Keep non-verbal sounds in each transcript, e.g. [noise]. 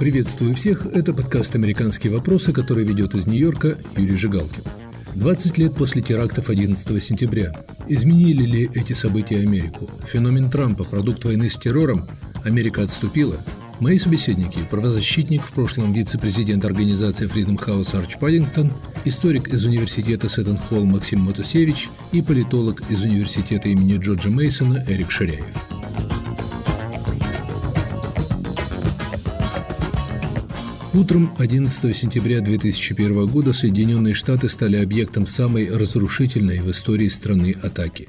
Приветствую всех. Это подкаст «Американские вопросы», который ведет из Нью-Йорка Юрий Жигалкин. 20 лет после терактов 11 сентября. Изменили ли эти события Америку? Феномен Трампа, продукт войны с террором? Америка отступила? Мои собеседники – правозащитник, в прошлом вице-президент организации Freedom House Арч Паддингтон, историк из университета Сеттон-Холл Максим Матусевич и политолог из университета имени Джорджа Мейсона Эрик Ширяев. Утром 11 сентября 2001 года Соединенные Штаты стали объектом самой разрушительной в истории страны атаки.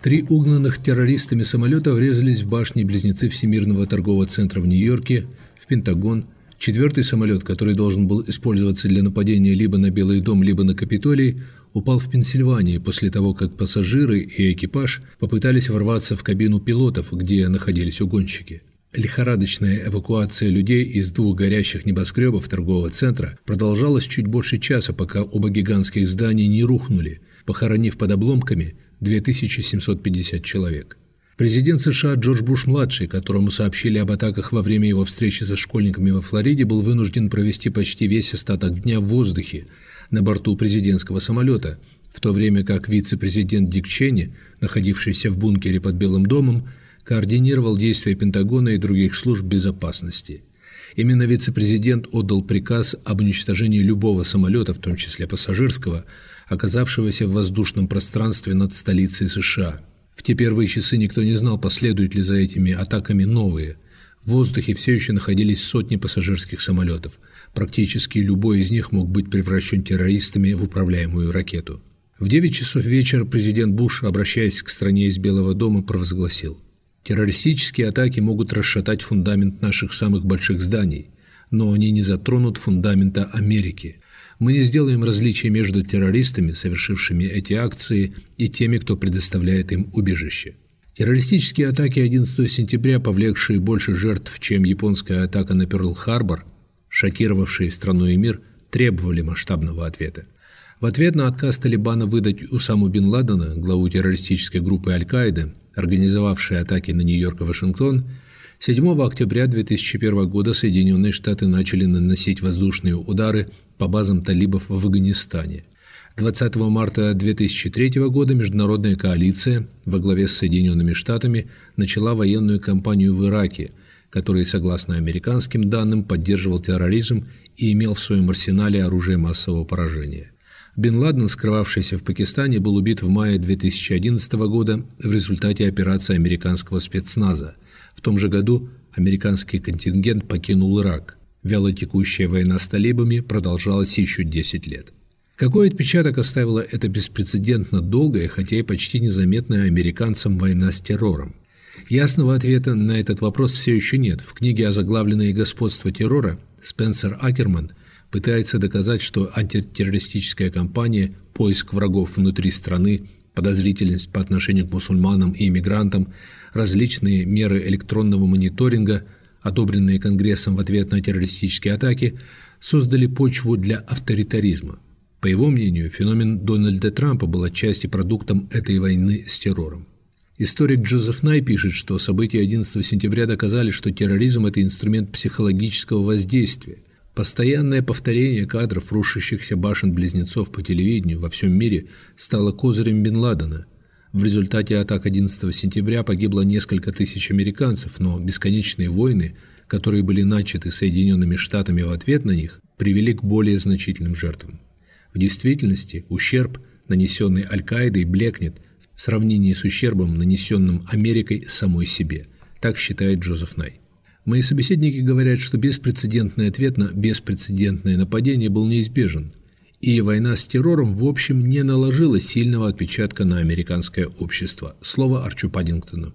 Три угнанных террористами самолета врезались в башни-близнецы Всемирного торгового центра в Нью-Йорке, в Пентагон. Четвертый самолет, который должен был использоваться для нападения либо на Белый дом, либо на Капитолий, упал в Пенсильвании после того, как пассажиры и экипаж попытались ворваться в кабину пилотов, где находились угонщики. Лихорадочная эвакуация людей из двух горящих небоскребов торгового центра продолжалась чуть больше часа, пока оба гигантских здания не рухнули, похоронив под обломками 2750 человек. Президент США Джордж Буш-младший, которому сообщили об атаках во время его встречи со школьниками во Флориде, был вынужден провести почти весь остаток дня в воздухе на борту президентского самолета, в то время как вице-президент Дик Ченни, находившийся в бункере под Белым домом, координировал действия Пентагона и других служб безопасности. Именно вице-президент отдал приказ об уничтожении любого самолета, в том числе пассажирского, оказавшегося в воздушном пространстве над столицей США. В те первые часы никто не знал, последуют ли за этими атаками новые. В воздухе все еще находились сотни пассажирских самолетов. Практически любой из них мог быть превращен террористами в управляемую ракету. В 9 часов вечера президент Буш, обращаясь к стране из Белого дома, провозгласил – Террористические атаки могут расшатать фундамент наших самых больших зданий, но они не затронут фундамента Америки. Мы не сделаем различия между террористами, совершившими эти акции, и теми, кто предоставляет им убежище. Террористические атаки 11 сентября, повлекшие больше жертв, чем японская атака на Перл-Харбор, шокировавшие страну и мир, требовали масштабного ответа. В ответ на отказ Талибана выдать Усаму бен Ладена, главу террористической группы Аль-Каиды, организовавшей атаки на Нью-Йорк и Вашингтон, 7 октября 2001 года Соединенные Штаты начали наносить воздушные удары по базам талибов в Афганистане. 20 марта 2003 года международная коалиция во главе с Соединенными Штатами начала военную кампанию в Ираке, который, согласно американским данным, поддерживал терроризм и имел в своем арсенале оружие массового поражения. Бен Ладен, скрывавшийся в Пакистане, был убит в мае 2011 года в результате операции американского спецназа. В том же году американский контингент покинул Ирак. Вялотекущая война с талибами продолжалась еще 10 лет. Какой отпечаток оставила эта беспрецедентно долгая, хотя и почти незаметная американцам война с террором? Ясного ответа на этот вопрос все еще нет. В книге «Озаглавленное господство террора» Спенсер Акерман – пытается доказать, что антитеррористическая кампания, поиск врагов внутри страны, подозрительность по отношению к мусульманам и иммигрантам, различные меры электронного мониторинга, одобренные Конгрессом в ответ на террористические атаки, создали почву для авторитаризма. По его мнению, феномен Дональда Трампа был отчасти продуктом этой войны с террором. Историк Джозеф Най пишет, что события 11 сентября доказали, что терроризм – это инструмент психологического воздействия, Постоянное повторение кадров рушащихся башен-близнецов по телевидению во всем мире стало козырем Бен Ладена. В результате атак 11 сентября погибло несколько тысяч американцев, но бесконечные войны, которые были начаты Соединенными Штатами в ответ на них, привели к более значительным жертвам. В действительности ущерб, нанесенный Аль-Каидой, блекнет в сравнении с ущербом, нанесенным Америкой самой себе. Так считает Джозеф Най. Мои собеседники говорят, что беспрецедентный ответ на беспрецедентное нападение был неизбежен, и война с террором в общем не наложила сильного отпечатка на американское общество. Слово Арчу Паддингтону.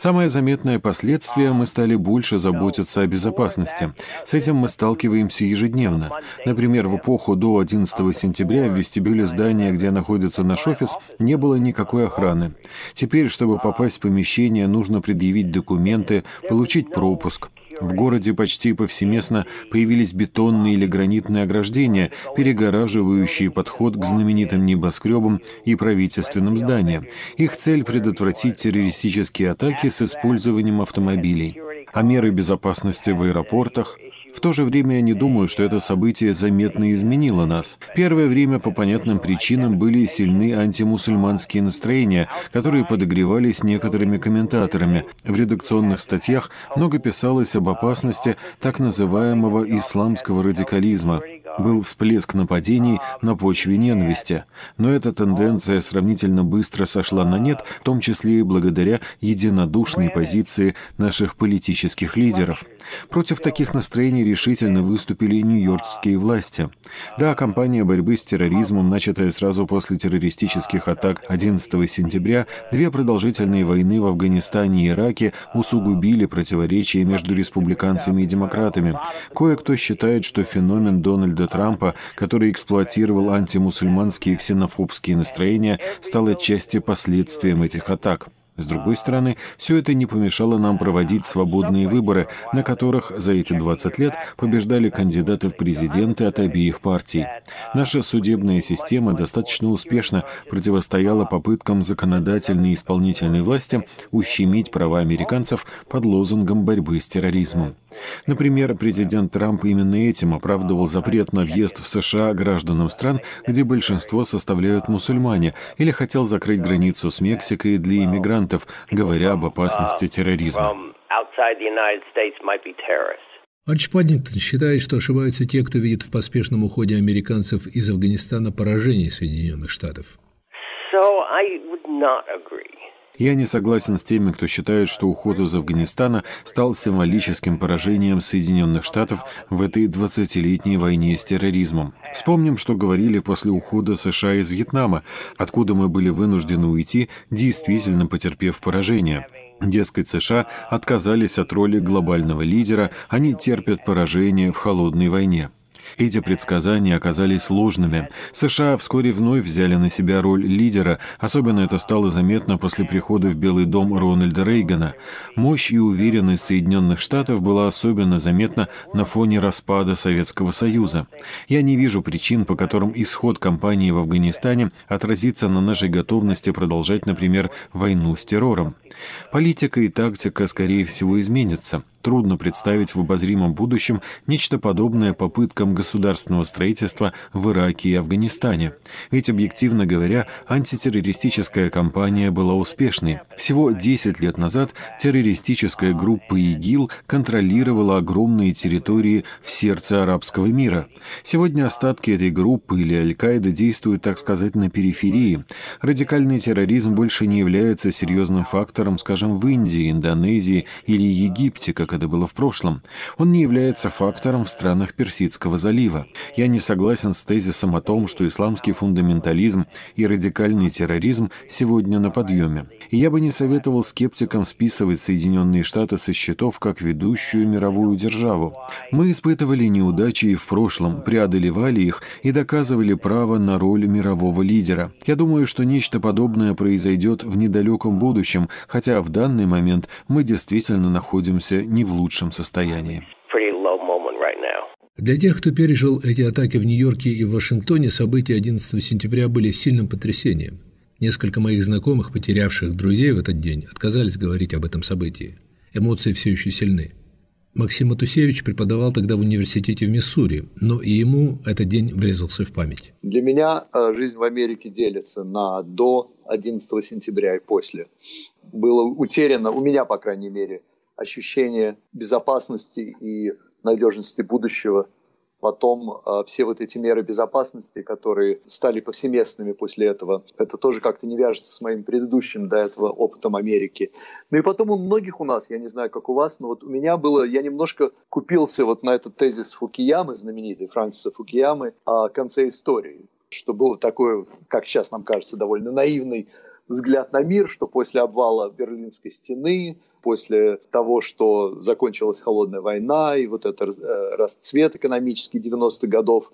Самое заметное последствие – мы стали больше заботиться о безопасности. С этим мы сталкиваемся ежедневно. Например, в эпоху до 11 сентября в вестибюле здания, где находится наш офис, не было никакой охраны. Теперь, чтобы попасть в помещение, нужно предъявить документы, получить пропуск. В городе почти повсеместно появились бетонные или гранитные ограждения, перегораживающие подход к знаменитым небоскребам и правительственным зданиям. Их цель – предотвратить террористические атаки с использованием автомобилей. а меры безопасности в аэропортах. В то же время я не думаю, что это событие заметно изменило нас. Первое время по понятным причинам были сильны антимусульманские настроения, которые подогревались некоторыми комментаторами. В редакционных статьях много писалось об опасности так называемого исламского радикализма был всплеск нападений на почве ненависти. Но эта тенденция сравнительно быстро сошла на нет, в том числе и благодаря единодушной позиции наших политических лидеров. Против таких настроений решительно выступили нью-йоркские власти. Да, кампания борьбы с терроризмом, начатая сразу после террористических атак 11 сентября, две продолжительные войны в Афганистане и Ираке усугубили противоречия между республиканцами и демократами. Кое-кто считает, что феномен Дональда Трампа, который эксплуатировал антимусульманские и ксенофобские настроения, стал отчасти последствием этих атак. С другой стороны, все это не помешало нам проводить свободные выборы, на которых за эти 20 лет побеждали кандидаты в президенты от обеих партий. Наша судебная система достаточно успешно противостояла попыткам законодательной и исполнительной власти ущемить права американцев под лозунгом борьбы с терроризмом. Например, президент Трамп именно этим оправдывал запрет на въезд в США гражданам стран, где большинство составляют мусульмане, или хотел закрыть границу с Мексикой для иммигрантов, говоря об опасности терроризма. Арчи Паддингтон считает, что ошибаются те, кто видит в поспешном уходе американцев из Афганистана поражение Соединенных Штатов. So I would not agree. Я не согласен с теми, кто считает, что уход из Афганистана стал символическим поражением Соединенных Штатов в этой 20-летней войне с терроризмом. Вспомним, что говорили после ухода США из Вьетнама, откуда мы были вынуждены уйти, действительно потерпев поражение. Дескать, США отказались от роли глобального лидера, они терпят поражение в холодной войне. Эти предсказания оказались сложными. США вскоре вновь взяли на себя роль лидера, особенно это стало заметно после прихода в Белый дом Рональда Рейгана. Мощь и уверенность Соединенных Штатов была особенно заметна на фоне распада Советского Союза. Я не вижу причин, по которым исход кампании в Афганистане отразится на нашей готовности продолжать, например, войну с террором. Политика и тактика, скорее всего, изменятся. Трудно представить в обозримом будущем нечто подобное попыткам государственного строительства в Ираке и Афганистане. Ведь, объективно говоря, антитеррористическая кампания была успешной. Всего 10 лет назад террористическая группа ИГИЛ контролировала огромные территории в сердце арабского мира. Сегодня остатки этой группы или Аль-Каида действуют, так сказать, на периферии. Радикальный терроризм больше не является серьезным фактором, скажем, в Индии, Индонезии или Египте, как как это было в прошлом. Он не является фактором в странах Персидского залива. Я не согласен с тезисом о том, что исламский фундаментализм и радикальный терроризм сегодня на подъеме. И я бы не советовал скептикам списывать Соединенные Штаты со счетов как ведущую мировую державу. Мы испытывали неудачи и в прошлом, преодолевали их и доказывали право на роль мирового лидера. Я думаю, что нечто подобное произойдет в недалеком будущем, хотя в данный момент мы действительно находимся не не в лучшем состоянии. Для тех, кто пережил эти атаки в Нью-Йорке и в Вашингтоне, события 11 сентября были сильным потрясением. Несколько моих знакомых, потерявших друзей в этот день, отказались говорить об этом событии. Эмоции все еще сильны. Максим Матусевич преподавал тогда в университете в Миссури, но и ему этот день врезался в память. Для меня э, жизнь в Америке делится на до 11 сентября и после. Было утеряно, у меня, по крайней мере, ощущение безопасности и надежности будущего. Потом э, все вот эти меры безопасности, которые стали повсеместными после этого, это тоже как-то не вяжется с моим предыдущим до этого опытом Америки. Ну и потом у многих у нас, я не знаю, как у вас, но вот у меня было, я немножко купился вот на этот тезис Фукиямы, знаменитый Франсиса Фукиямы, о конце истории, что было такое, как сейчас нам кажется, довольно наивный взгляд на мир, что после обвала Берлинской стены, после того, что закончилась холодная война и вот этот э, расцвет экономический 90-х годов,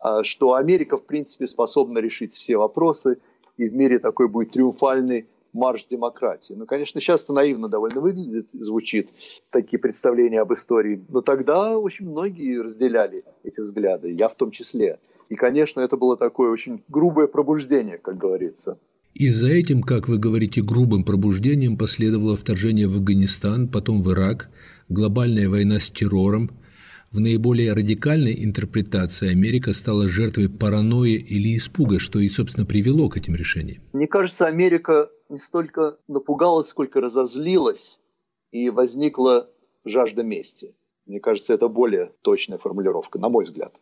а, что Америка, в принципе, способна решить все вопросы, и в мире такой будет триумфальный марш демократии. Ну, конечно, сейчас это наивно довольно выглядит, звучит, такие представления об истории. Но тогда очень многие разделяли эти взгляды, я в том числе. И, конечно, это было такое очень грубое пробуждение, как говорится. И за этим, как вы говорите, грубым пробуждением последовало вторжение в Афганистан, потом в Ирак, глобальная война с террором, в наиболее радикальной интерпретации Америка стала жертвой паранойи или испуга, что и, собственно, привело к этим решениям. Мне кажется, Америка не столько напугалась, сколько разозлилась, и возникла жажда мести. Мне кажется, это более точная формулировка, на мой взгляд.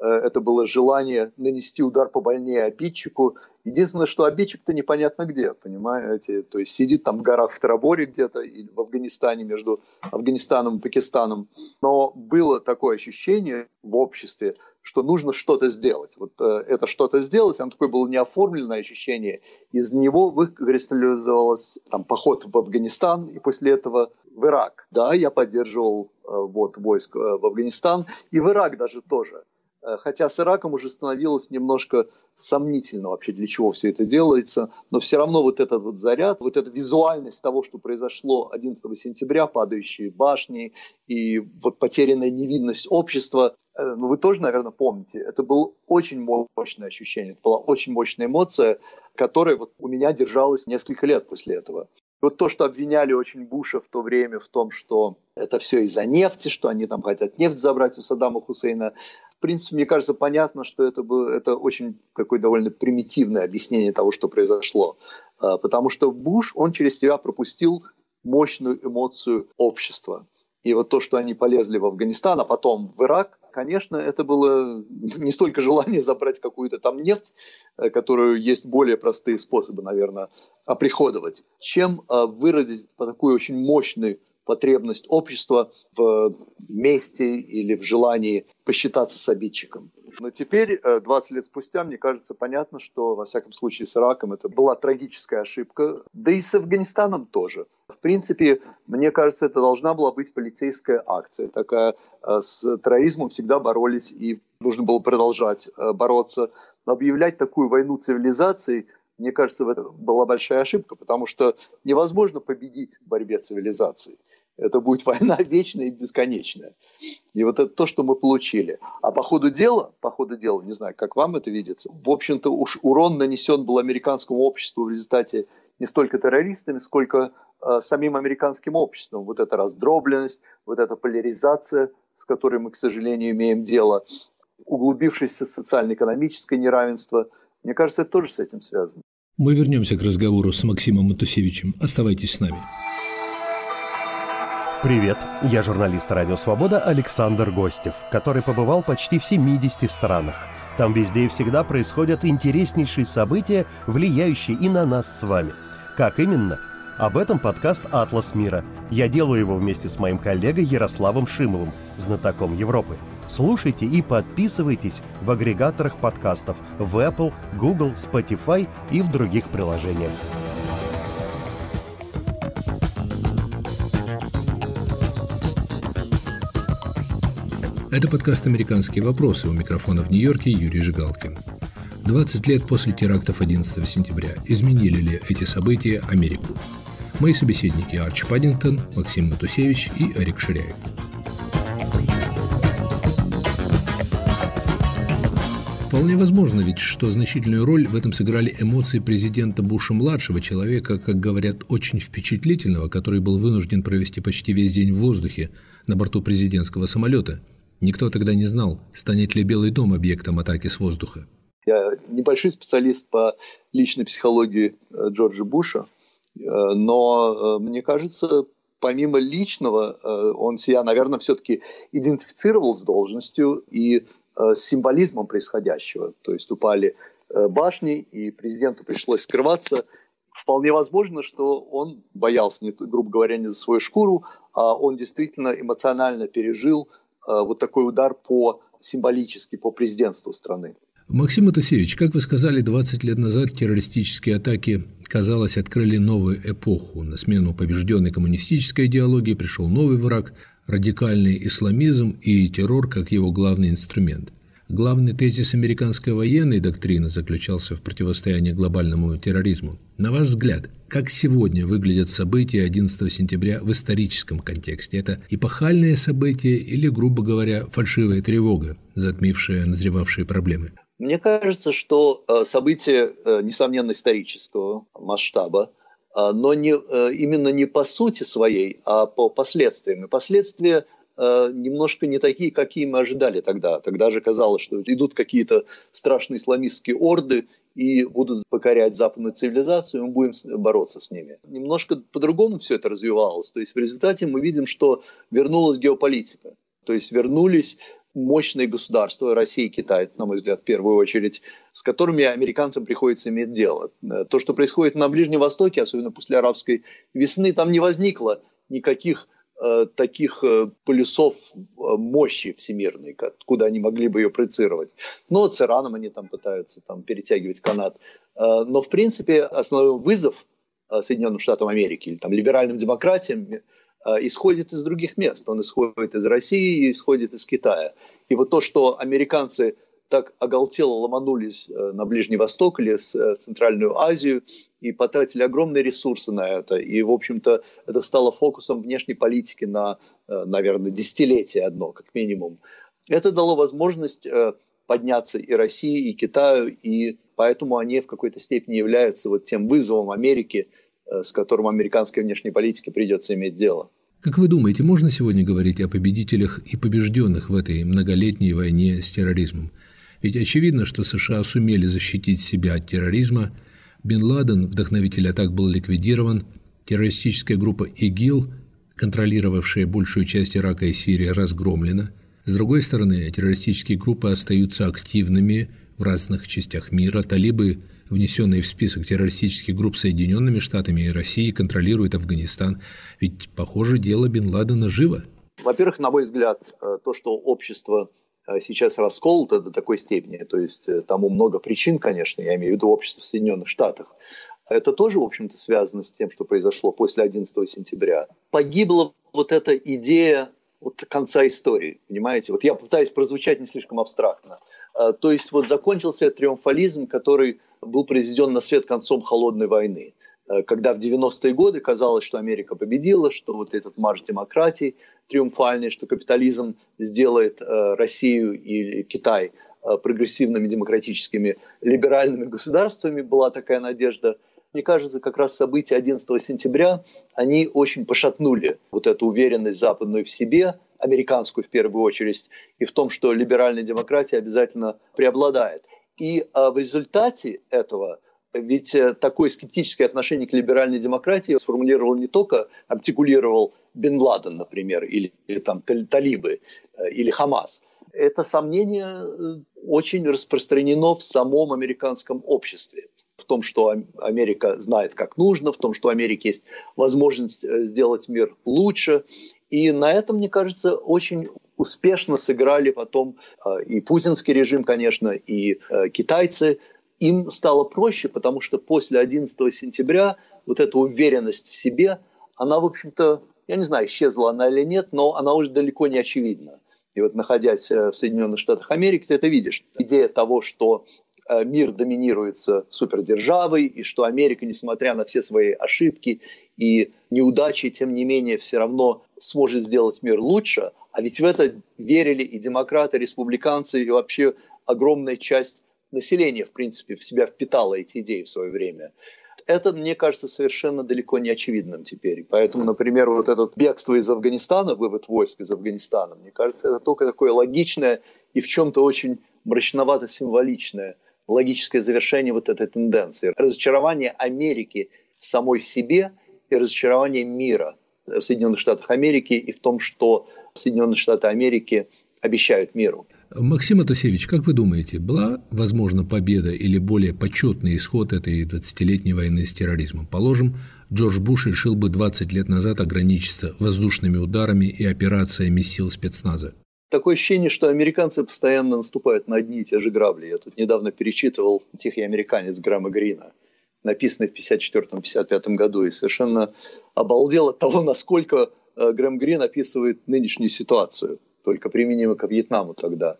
Э, это было желание нанести удар по больнее обидчику. Единственное, что обидчик-то непонятно где, понимаете? То есть сидит там в горах в Тараборе где-то или в Афганистане между Афганистаном и Пакистаном. Но было такое ощущение в обществе, что нужно что-то сделать. Вот э, это что-то сделать, оно такое было неоформленное ощущение. Из него выкристаллизовалось там, поход в Афганистан и после этого в Ирак. Да, я поддерживал э, вот, войск э, в Афганистан и в Ирак даже тоже. Э, хотя с Ираком уже становилось немножко сомнительно вообще, для чего все это делается, но все равно вот этот вот заряд, вот эта визуальность того, что произошло 11 сентября, падающие башни и вот потерянная невинность общества, э, ну, вы тоже, наверное, помните, это было очень мощное ощущение, это была очень мощная эмоция, которая вот у меня держалась несколько лет после этого. Вот то, что обвиняли очень Буша в то время в том, что это все из-за нефти, что они там хотят нефть забрать у Саддама Хусейна, в принципе, мне кажется, понятно, что это, было, это очень такое довольно примитивное объяснение того, что произошло. А, потому что Буш, он через себя пропустил мощную эмоцию общества. И вот то, что они полезли в Афганистан, а потом в Ирак, конечно, это было [laughs] не столько желание забрать какую-то там нефть, э, которую есть более простые способы, наверное, оприходовать, чем э, выразить такую очень мощную потребность общества в месте или в желании посчитаться с обидчиком. Но теперь, 20 э, лет спустя, мне кажется, понятно, что, во всяком случае, с Ираком это была трагическая ошибка, да и с Афганистаном тоже. В принципе, мне кажется, это должна была быть полицейская акция. Такая э, с терроризмом всегда боролись и нужно было продолжать э, бороться. Но объявлять такую войну цивилизаций мне кажется, это была большая ошибка, потому что невозможно победить в борьбе цивилизаций. Это будет война [laughs] вечная и бесконечная. И вот это то, что мы получили. А по ходу дела, по ходу дела, не знаю, как вам это видится, в общем-то уж урон нанесен был американскому обществу в результате не столько террористами, сколько э, самим американским обществом. Вот эта раздробленность, вот эта поляризация, с которой мы, к сожалению, имеем дело, углубившееся социально-экономическое неравенство. Мне кажется, это тоже с этим связано. Мы вернемся к разговору с Максимом Матусевичем. Оставайтесь с нами. Привет, я журналист «Радио Свобода» Александр Гостев, который побывал почти в 70 странах. Там везде и всегда происходят интереснейшие события, влияющие и на нас с вами. Как именно? Об этом подкаст «Атлас мира». Я делаю его вместе с моим коллегой Ярославом Шимовым, знатоком Европы. Слушайте и подписывайтесь в агрегаторах подкастов в Apple, Google, Spotify и в других приложениях. Это подкаст «Американские вопросы». У микрофона в Нью-Йорке Юрий Жигалкин. 20 лет после терактов 11 сентября. Изменили ли эти события Америку? Мои собеседники Арч Паддингтон, Максим Матусевич и Эрик Ширяев. Вполне возможно ведь, что значительную роль в этом сыграли эмоции президента Буша-младшего, человека, как говорят, очень впечатлительного, который был вынужден провести почти весь день в воздухе на борту президентского самолета – Никто тогда не знал, станет ли Белый дом объектом атаки с воздуха. Я небольшой специалист по личной психологии э, Джорджа Буша, э, но э, мне кажется, помимо личного, он себя, наверное, все-таки идентифицировал с должностью и с символизмом происходящего. То есть упали башни, и президенту пришлось скрываться. Вполне возможно, что он боялся, грубо говоря, не за свою шкуру, а он действительно эмоционально пережил Э, вот такой удар по символически по президентству страны. Максим Матусевич, как вы сказали, 20 лет назад террористические атаки, казалось, открыли новую эпоху. На смену побежденной коммунистической идеологии пришел новый враг – радикальный исламизм и террор как его главный инструмент. Главный тезис американской военной доктрины заключался в противостоянии глобальному терроризму. На ваш взгляд, как сегодня выглядят события 11 сентября в историческом контексте? Это эпохальное событие или, грубо говоря, фальшивая тревога, затмившая назревавшие проблемы? Мне кажется, что э, событие, э, несомненно, исторического масштаба, но не, именно не по сути своей, а по последствиям. И последствия немножко не такие, какие мы ожидали тогда. Тогда же казалось, что идут какие-то страшные исламистские орды и будут покорять западную цивилизацию, и мы будем бороться с ними. Немножко по-другому все это развивалось. То есть в результате мы видим, что вернулась геополитика. То есть вернулись мощные государства, Россия и Китай, на мой взгляд, в первую очередь, с которыми американцам приходится иметь дело. То, что происходит на Ближнем Востоке, особенно после арабской весны, там не возникло никаких э, таких э, полюсов э, мощи всемирной, куда они могли бы ее проецировать. Но с Ираном они там пытаются там, перетягивать канат. Э, но, в принципе, основной вызов э, Соединенным Штатам Америки или там, либеральным демократиям Э, исходит из других мест. Он исходит из России исходит из Китая. И вот то, что американцы так оголтело ломанулись э, на Ближний Восток или в э, Центральную Азию и потратили огромные ресурсы на это. И, в общем-то, это стало фокусом внешней политики на, наверное, десятилетие одно, как минимум. Это дало возможность подняться и России, и Китаю, и поэтому они в какой-то степени являются вот тем вызовом Америки, с которым американской внешней политике придется иметь дело. Как вы думаете, можно сегодня говорить о победителях и побежденных в этой многолетней войне с терроризмом? Ведь очевидно, что США сумели защитить себя от терроризма, Бен Ладен, вдохновитель атак, был ликвидирован, террористическая группа ИГИЛ, контролировавшая большую часть Ирака и Сирии, разгромлена. С другой стороны, террористические группы остаются активными в разных частях мира, талибы – внесенные в список террористических групп Соединенными Штатами и Россией, контролирует Афганистан. Ведь, похоже, дело Бен Ладена живо. Во-первых, на мой взгляд, э, то, что общество э, сейчас расколото до такой степени, то есть э, тому много причин, конечно, я имею в виду общество в Соединенных Штатах, это тоже, в общем-то, связано с тем, что произошло после 11 сентября. Погибла вот эта идея вот конца истории, понимаете? Вот я пытаюсь прозвучать не слишком абстрактно. То есть вот закончился триумфализм, который был произведен на свет концом холодной войны э, когда в 90-е годы казалось, что Америка победила, что вот этот марш демократии триумфальный, что капитализм сделает э, Россию и Китай э, прогрессивными демократическими либеральными государствами, была такая надежда. Мне кажется, как раз события 11 сентября, они очень пошатнули вот эту уверенность западную в себе, американскую в первую очередь, и в том, что либеральная демократия обязательно преобладает. И а, в результате этого ведь э, такое скептическое отношение к либеральной демократии сформулировал не только, артикулировал Бен Ладен, например, или, или там талибы, э, или Хамас. Это сомнение э, очень распространено в самом американском обществе. В том, что Америка знает, как нужно, в том, что у Америки есть возможность сделать мир лучше. И на этом, мне кажется, очень успешно сыграли потом э, и путинский режим, конечно, и э, китайцы. Им стало проще, потому что после 11 сентября вот эта уверенность в себе, она, в общем-то, я не знаю, исчезла она или нет, но она уже далеко не очевидна. И вот находясь э, в Соединенных Штатах Америки, ты это видишь. Идея того, что мир доминируется супердержавой, и что Америка, несмотря на все свои ошибки и неудачи, тем не менее, все равно сможет сделать мир лучше, а ведь в это верили и демократы, и республиканцы, и вообще огромная часть населения, в принципе, в себя впитала эти идеи в свое время. Это, мне кажется, совершенно далеко не очевидным теперь. Поэтому, например, вот это бегство из Афганистана, вывод войск из Афганистана, мне кажется, это только такое логичное и в чем-то очень мрачновато-символичное логическое завершение вот этой тенденции. Разочарование Америки в самой себе и разочарование мира в Соединенных Штатах Америки и в том, что Соединенные Штаты Америки обещают миру. Максим Атусевич, как вы думаете, была возможна победа или более почетный исход этой 20-летней войны с терроризмом? Положим, Джордж Буш решил бы 20 лет назад ограничиться воздушными ударами и операциями сил спецназа. Такое ощущение, что американцы постоянно наступают на одни и те же грабли. Я тут недавно перечитывал «Тихий американец» Грэма Грина, написанный в 1954-1955 году, и совершенно обалдел от того, насколько Э, Грэм Грин описывает нынешнюю ситуацию, только применимо к Вьетнаму тогда.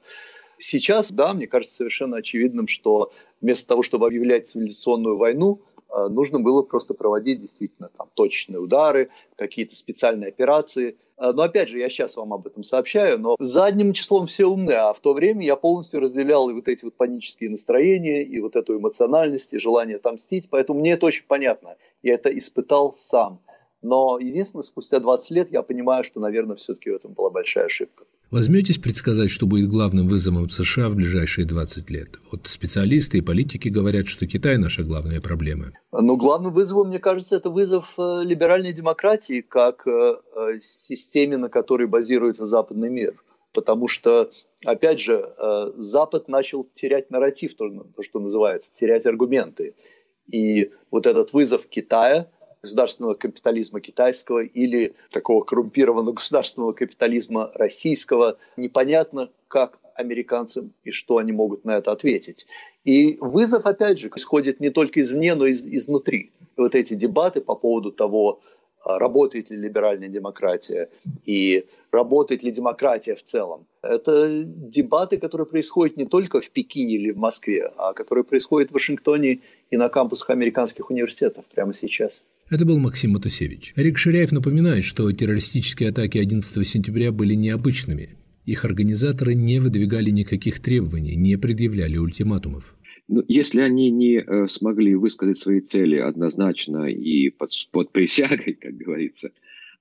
Сейчас, да, мне кажется совершенно очевидным, что вместо того, чтобы объявлять цивилизационную войну нужно было просто проводить действительно там точечные удары, какие-то специальные операции. Э, но опять же, я сейчас вам об этом сообщаю, но задним числом все умны, а в то время я полностью разделял и вот эти вот панические настроения, и вот эту эмоциональность, и желание отомстить, поэтому мне это очень понятно. Я это испытал сам. Но единственное, спустя 20 лет я понимаю, что, наверное, все-таки в этом была большая ошибка. Возьметесь предсказать, что будет главным вызовом США в ближайшие 20 лет? Вот специалисты и политики говорят, что Китай – наша главная проблема. Ну, главным вызовом, мне кажется, это вызов э, либеральной демократии как э, э, системе, на которой базируется западный мир. Потому что, опять же, Запад начал терять нарратив, то, что называется, терять аргументы. И вот этот вызов Китая – государственного капитализма китайского или такого коррумпированного государственного капитализма российского. Непонятно, как американцам и что они могут на это ответить. И вызов, опять же, исходит не только извне, но и из, изнутри. Вот эти дебаты по поводу того, а, работает ли либеральная демократия и работает ли демократия в целом. Это дебаты, которые происходят не только в Пекине или в Москве, а которые происходят в Вашингтоне и на кампусах американских университетов прямо сейчас. Это был Максим Матусевич. Рик Ширяев напоминает, что террористические атаки 11 сентября были необычными. Их организаторы не выдвигали никаких требований, не предъявляли ультиматумов. Ну, если они не э, смогли высказать свои цели однозначно и под, под присягой, как говорится,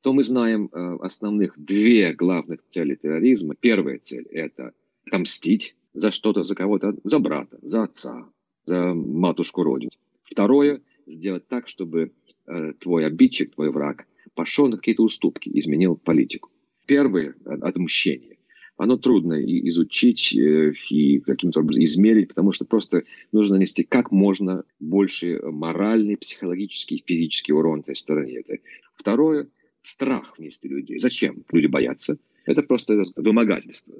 то мы знаем э, основных две главных цели терроризма. Первая цель – это отомстить за что-то, за кого-то, за брата, за отца, за матушку родину. Второе – сделать так, чтобы Э, твой обидчик, твой враг, пошел на какие-то уступки, изменил политику. Первое – отмщение. Оно трудно и изучить э, и каким-то образом измерить, потому что просто нужно нанести как можно больше моральный, психологический, физический урон этой стороне. Это. Второе – страх внести людей. Зачем? Люди боятся. Это просто вымогательство.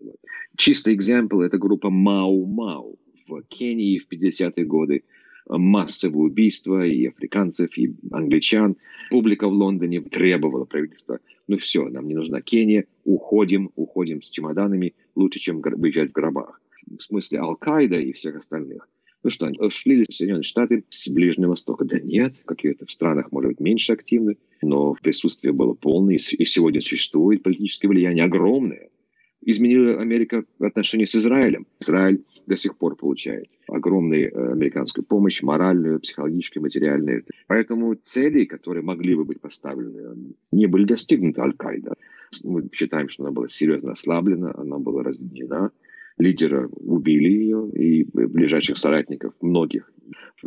Чистый экземпл – это группа Мау-Мау в Кении в 50-е годы – массовые убийства и африканцев, и англичан. Публика в Лондоне требовала правительства, ну все, нам не нужна Кения, уходим, уходим с чемоданами, лучше, чем выезжать в гробах. В смысле Аль-Каида и всех остальных. Ну что, шли ли Соединенные Штаты с Ближнего Востока? Да нет, в странах, может быть, меньше активны, но присутствие было полное, и сегодня существует политическое влияние огромное. Изменила Америка в отношении с Израилем. Израиль до сих пор получает огромную э, американскую помощь, моральную, психологическую, материальную. Поэтому цели, которые могли бы быть поставлены, не были достигнуты Аль-Каида. Мы считаем, что она была серьезно ослаблена, она была разъединена. Лидера убили ее и ближайших соратников, многих.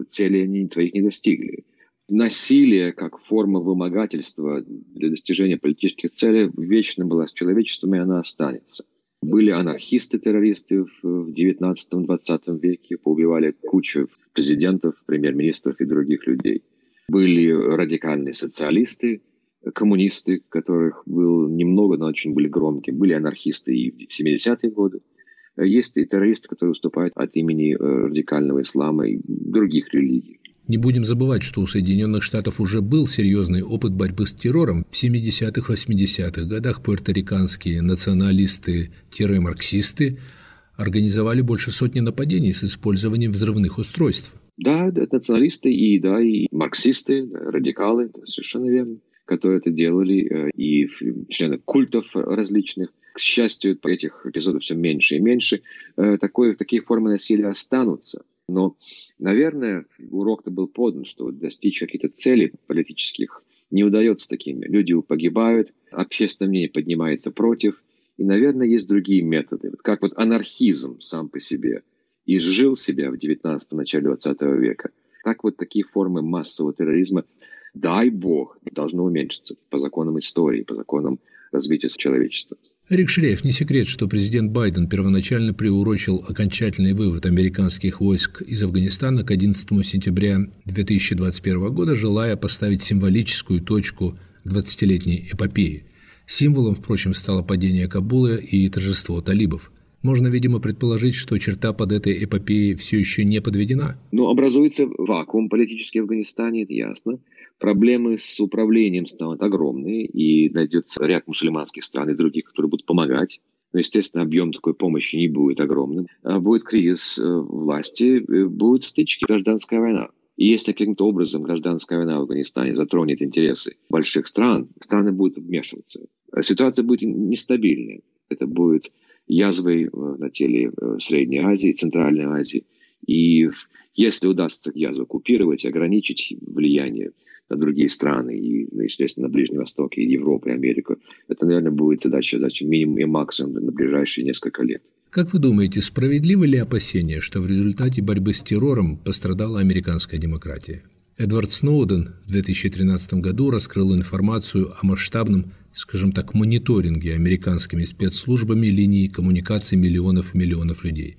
Цели они своих не достигли. Насилие как форма вымогательства для достижения политических целей вечно была с человечеством, и она останется. Были анархисты-террористы в 19-20 веке, поубивали кучу президентов, премьер-министров и других людей. Были радикальные социалисты, коммунисты, которых было немного, но очень были громкие. Были анархисты и в 70-е годы. Есть и террористы, которые выступают от имени э, радикального ислама и других религий. Не будем забывать, что у Соединенных Штатов уже был серьезный опыт борьбы с террором. В 70-80-х годах пуэрториканские националисты-марксисты организовали больше сотни нападений с использованием взрывных устройств. Да, да националисты и, да, и марксисты, радикалы, совершенно верно, которые это делали, э, и члены культов различных. К счастью, этих эпизодов все меньше и меньше. Э, такое, такие формы насилия останутся. Но, наверное, урок-то был подан, что достичь каких-то целей политических не удается такими. Люди погибают, общественное мнение поднимается против, и, наверное, есть другие методы. Вот как вот анархизм сам по себе изжил себя в 19 начале 20 века, так вот такие формы массового терроризма, дай бог, должны уменьшиться по законам истории, по законам развития человечества. Рик Шляев, не секрет, что президент Байден первоначально приурочил окончательный вывод американских войск из Афганистана к 11 сентября 2021 года, желая поставить символическую точку к 20-летней эпопее. Символом, впрочем, стало падение Кабула и торжество талибов. Можно, видимо, предположить, что черта под этой эпопеей все еще не подведена. Ну, образуется вакуум политический в Афганистане, это ясно проблемы с управлением станут огромные, и найдется ряд мусульманских стран и других, которые будут помогать. Но, естественно, объем такой помощи не будет огромным. А будет кризис э, власти, э, будут стычки, гражданская война. И если каким-то образом гражданская война в Афганистане затронет интересы больших стран, страны будут вмешиваться. Ситуация будет нестабильная. Это будет язвой э, на теле э, Средней Азии, Центральной Азии. И если удастся язву купировать, ограничить влияние на другие страны, и, ну, естественно, на Ближний Восток, и Европу, и Америку, это, наверное, будет задача, задача минимум и максимум на ближайшие несколько лет. Как вы думаете, справедливы ли опасения, что в результате борьбы с террором пострадала американская демократия? Эдвард Сноуден в 2013 году раскрыл информацию о масштабном, скажем так, мониторинге американскими спецслужбами линии коммуникаций миллионов и миллионов людей.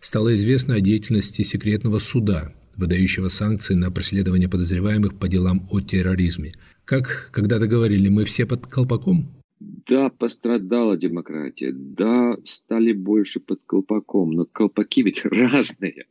Стало известно о деятельности секретного суда, выдающего санкции на преследование подозреваемых по делам о терроризме. Как когда-то говорили, мы все под колпаком? Да, пострадала демократия, да, стали больше под колпаком, но колпаки ведь [laughs] разные.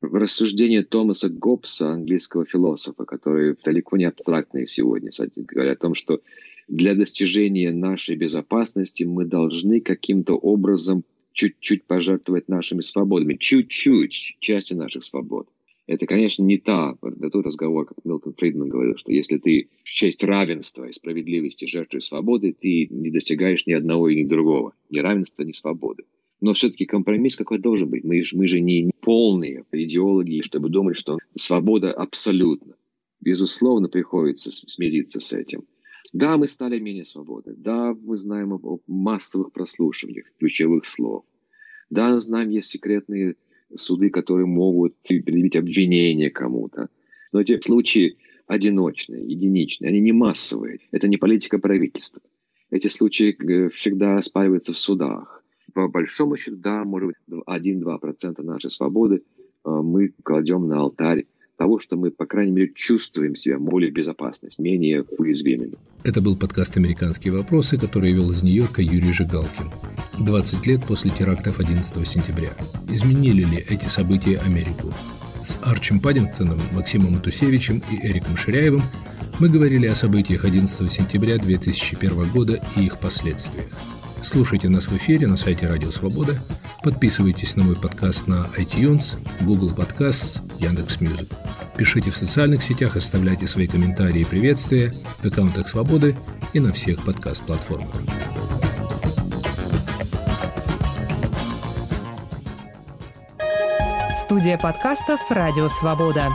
В рассуждении Томаса Гоббса, английского философа, который далеко не абстрактный сегодня, говорят о том, что для достижения нашей безопасности мы должны каким-то образом чуть-чуть пожертвовать нашими свободами, чуть-чуть части наших свобод. Это, конечно, не та, это тот разговор, как Милтон Фридман говорил, что если ты в честь равенства и справедливости жертвуешь свободы, ты не достигаешь ни одного и ни другого, ни равенства, ни свободы. Но все-таки компромисс какой должен быть. Мы, мы же не полные идеологи, чтобы думать, что свобода абсолютна. Безусловно, приходится смириться с этим. Да, мы стали менее свободны. Да, мы знаем о массовых прослушиваниях ключевых слов. Да, знаем, есть секретные суды, которые могут предъявить обвинение кому-то. Но эти случаи одиночные, единичные, они не массовые. Это не политика правительства. Эти случаи э, всегда спариваются в судах. По большому счету, да, может быть, 1-2% нашей свободы э, мы кладем на алтарь того, что мы, по крайней мере, чувствуем себя более безопасными, менее уязвимыми. Это был подкаст «Американские вопросы», который вел из Нью-Йорка Юрий Жигалкин. 20 лет после терактов 11 сентября. Изменили ли эти события Америку? С Арчем Паддингтоном, Максимом Матусевичем и Эриком Ширяевым мы говорили о событиях 11 сентября 2001 года и их последствиях. Слушайте нас в эфире на сайте Радио Свобода, подписывайтесь на мой подкаст на iTunes, Google Podcasts, Яндекс.Music. Пишите в социальных сетях, оставляйте свои комментарии и приветствия в аккаунтах Свободы и на всех подкаст-платформах. Студия подкастов «Радио Свобода».